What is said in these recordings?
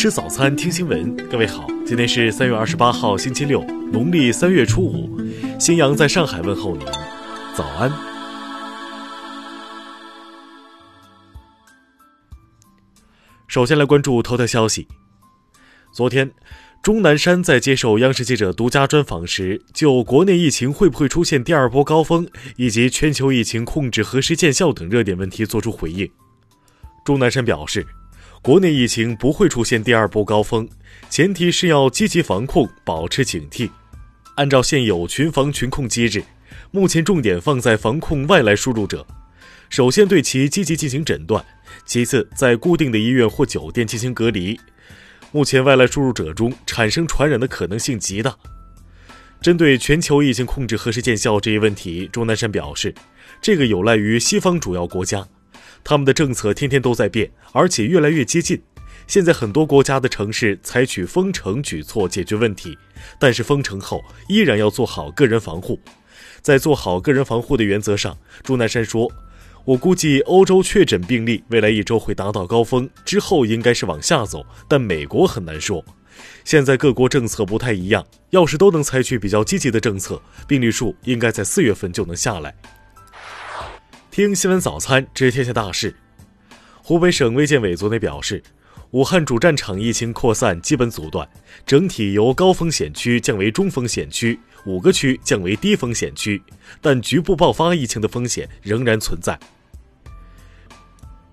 吃早餐，听新闻。各位好，今天是三月二十八号，星期六，农历三月初五。新阳在上海问候您，早安。首先来关注头条消息。昨天，钟南山在接受央视记者独家专访时，就国内疫情会不会出现第二波高峰，以及全球疫情控制何时见效等热点问题作出回应。钟南山表示。国内疫情不会出现第二波高峰，前提是要积极防控，保持警惕。按照现有群防群控机制，目前重点放在防控外来输入者，首先对其积极进行诊断，其次在固定的医院或酒店进行隔离。目前外来输入者中产生传染的可能性极大。针对全球疫情控制何时见效这一问题，钟南山表示，这个有赖于西方主要国家。他们的政策天天都在变，而且越来越接近。现在很多国家的城市采取封城举措解决问题，但是封城后依然要做好个人防护。在做好个人防护的原则上，钟南山说：“我估计欧洲确诊病例未来一周会达到高峰，之后应该是往下走，但美国很难说。现在各国政策不太一样，要是都能采取比较积极的政策，病例数应该在四月份就能下来。”听新闻早餐知天下大事。湖北省卫健委昨天表示，武汉主战场疫情扩散基本阻断，整体由高风险区降为中风险区，五个区降为低风险区，但局部爆发疫情的风险仍然存在。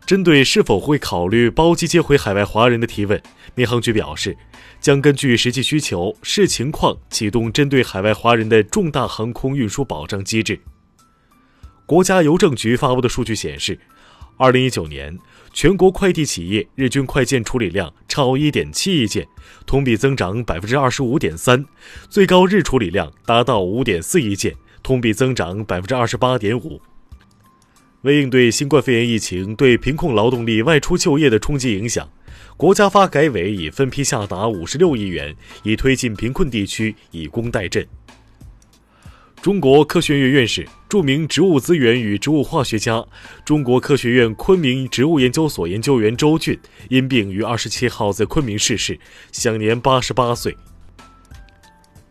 针对是否会考虑包机接回海外华人的提问，民航局表示，将根据实际需求视情况启动针对海外华人的重大航空运输保障机制。国家邮政局发布的数据显示，二零一九年全国快递企业日均快件处理量超一点七亿件，同比增长百分之二十五点三，最高日处理量达到五点四亿件，同比增长百分之二十八点五。为应对新冠肺炎疫情对贫困劳动力外出就业的冲击影响，国家发改委已分批下达五十六亿元，以推进贫困地区以工代赈。中国科学院院士、著名植物资源与植物化学家、中国科学院昆明植物研究所研究员周俊因病于二十七号在昆明逝世，享年八十八岁。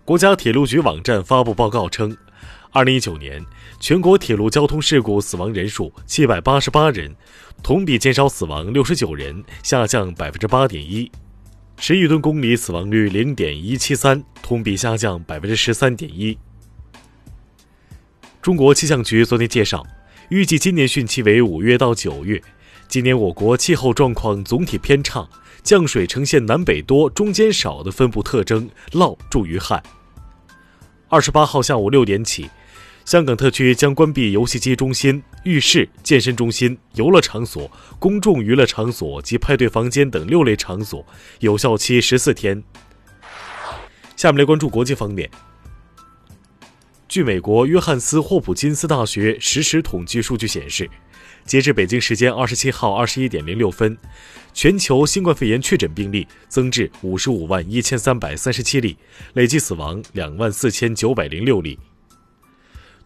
国家铁路局网站发布报告称，二零一九年全国铁路交通事故死亡人数七百八十八人，同比减少死亡六十九人，下降百分之八点一；十亿吨公里死亡率零点一七三，同比下降百分之十三点一。中国气象局昨天介绍，预计今年汛期为五月到九月。今年我国气候状况总体偏差，降水呈现南北多、中间少的分布特征，涝助于旱。二十八号下午六点起，香港特区将关闭游戏机中心、浴室、健身中心、游乐场所、公众娱乐场所及派对房间等六类场所，有效期十四天。下面来关注国际方面。据美国约翰斯霍普金斯大学实时统计数据显示，截至北京时间二十七号二十一点零六分，全球新冠肺炎确诊病例增至五十五万一千三百三十七例，累计死亡两万四千九百零六例。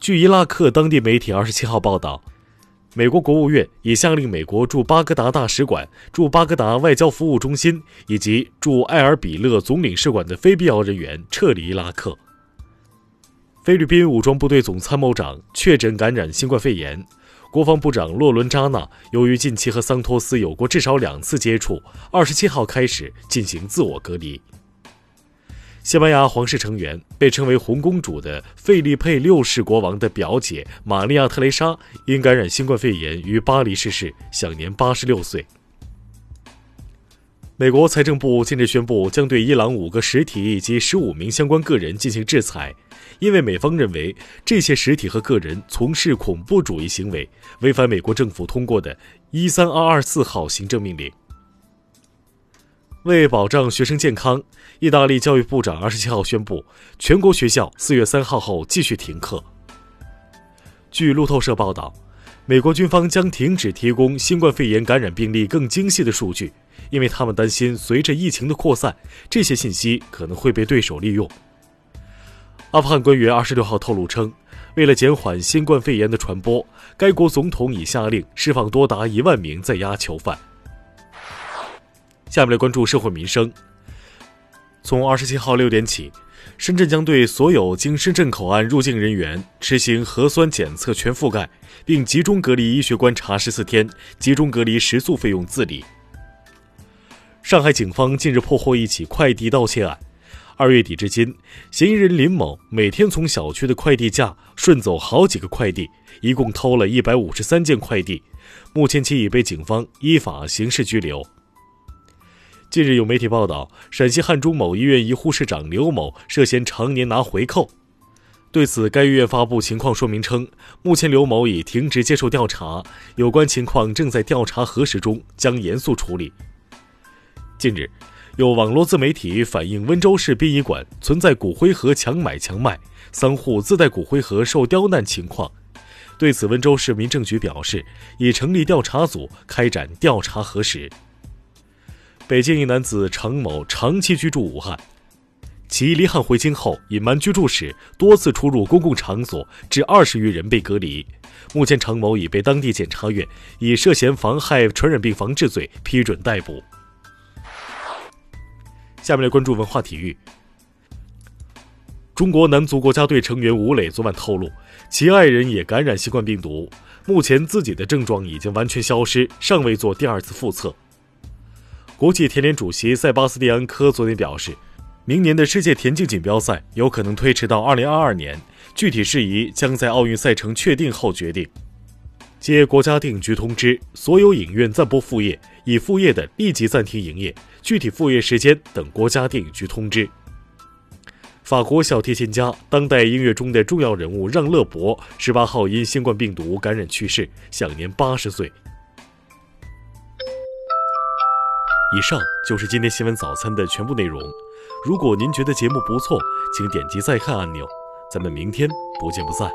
据伊拉克当地媒体二十七号报道，美国国务院已下令美国驻巴格达大使馆、驻巴格达外交服务中心以及驻埃尔比勒总领事馆的非必要人员撤离伊拉克。菲律宾武装部队总参谋长确诊感染新冠肺炎，国防部长洛伦扎纳由于近期和桑托斯有过至少两次接触，二十七号开始进行自我隔离。西班牙皇室成员被称为红公主的费利佩六世国王的表姐玛利亚特蕾莎因感染新冠肺炎于巴黎逝世，享年八十六岁。美国财政部近日宣布，将对伊朗五个实体以及十五名相关个人进行制裁，因为美方认为这些实体和个人从事恐怖主义行为，违反美国政府通过的“一三二二四号”行政命令。为保障学生健康，意大利教育部长二十七号宣布，全国学校四月三号后继续停课。据路透社报道，美国军方将停止提供新冠肺炎感染病例更精细的数据。因为他们担心，随着疫情的扩散，这些信息可能会被对手利用。阿富汗官员二十六号透露称，为了减缓新冠肺炎的传播，该国总统已下令释放多达一万名在押囚犯。下面来关注社会民生。从二十七号六点起，深圳将对所有经深圳口岸入境人员实行核酸检测全覆盖，并集中隔离医学观察十四天，集中隔离食宿费用自理。上海警方近日破获一起快递盗窃案。二月底至今，嫌疑人林某每天从小区的快递架顺走好几个快递，一共偷了一百五十三件快递。目前，其已被警方依法刑事拘留。近日有媒体报道，陕西汉中某医院一护士长刘某涉嫌常年拿回扣。对此，该医院发布情况说明称，目前刘某已停职接受调查，有关情况正在调查核实中，将严肃处理。近日。有网络自媒体反映温州市殡仪馆存在骨灰盒强买强卖、丧户自带骨灰盒受刁难情况。对此，温州市民政局表示，已成立调查组开展调查核实。北京一男子常某长期居住武汉，其离汉回京后隐瞒居住史，多次出入公共场所，致二十余人被隔离。目前，常某已被当地检察院以涉嫌妨害传染病防治罪批准逮捕。下面来关注文化体育。中国男足国家队成员吴磊昨晚透露，其爱人也感染新冠病毒，目前自己的症状已经完全消失，尚未做第二次复测。国际田联主席塞巴斯蒂安科昨天表示，明年的世界田径锦标赛有可能推迟到二零二二年，具体事宜将在奥运赛程确定后决定。接国家电影局通知，所有影院暂播副业，已副业的立即暂停营业，具体副业时间等国家电影局通知。法国小提琴家、当代音乐中的重要人物让·勒伯十八号因新冠病毒感染去世，享年八十岁。以上就是今天新闻早餐的全部内容。如果您觉得节目不错，请点击再看按钮。咱们明天不见不散。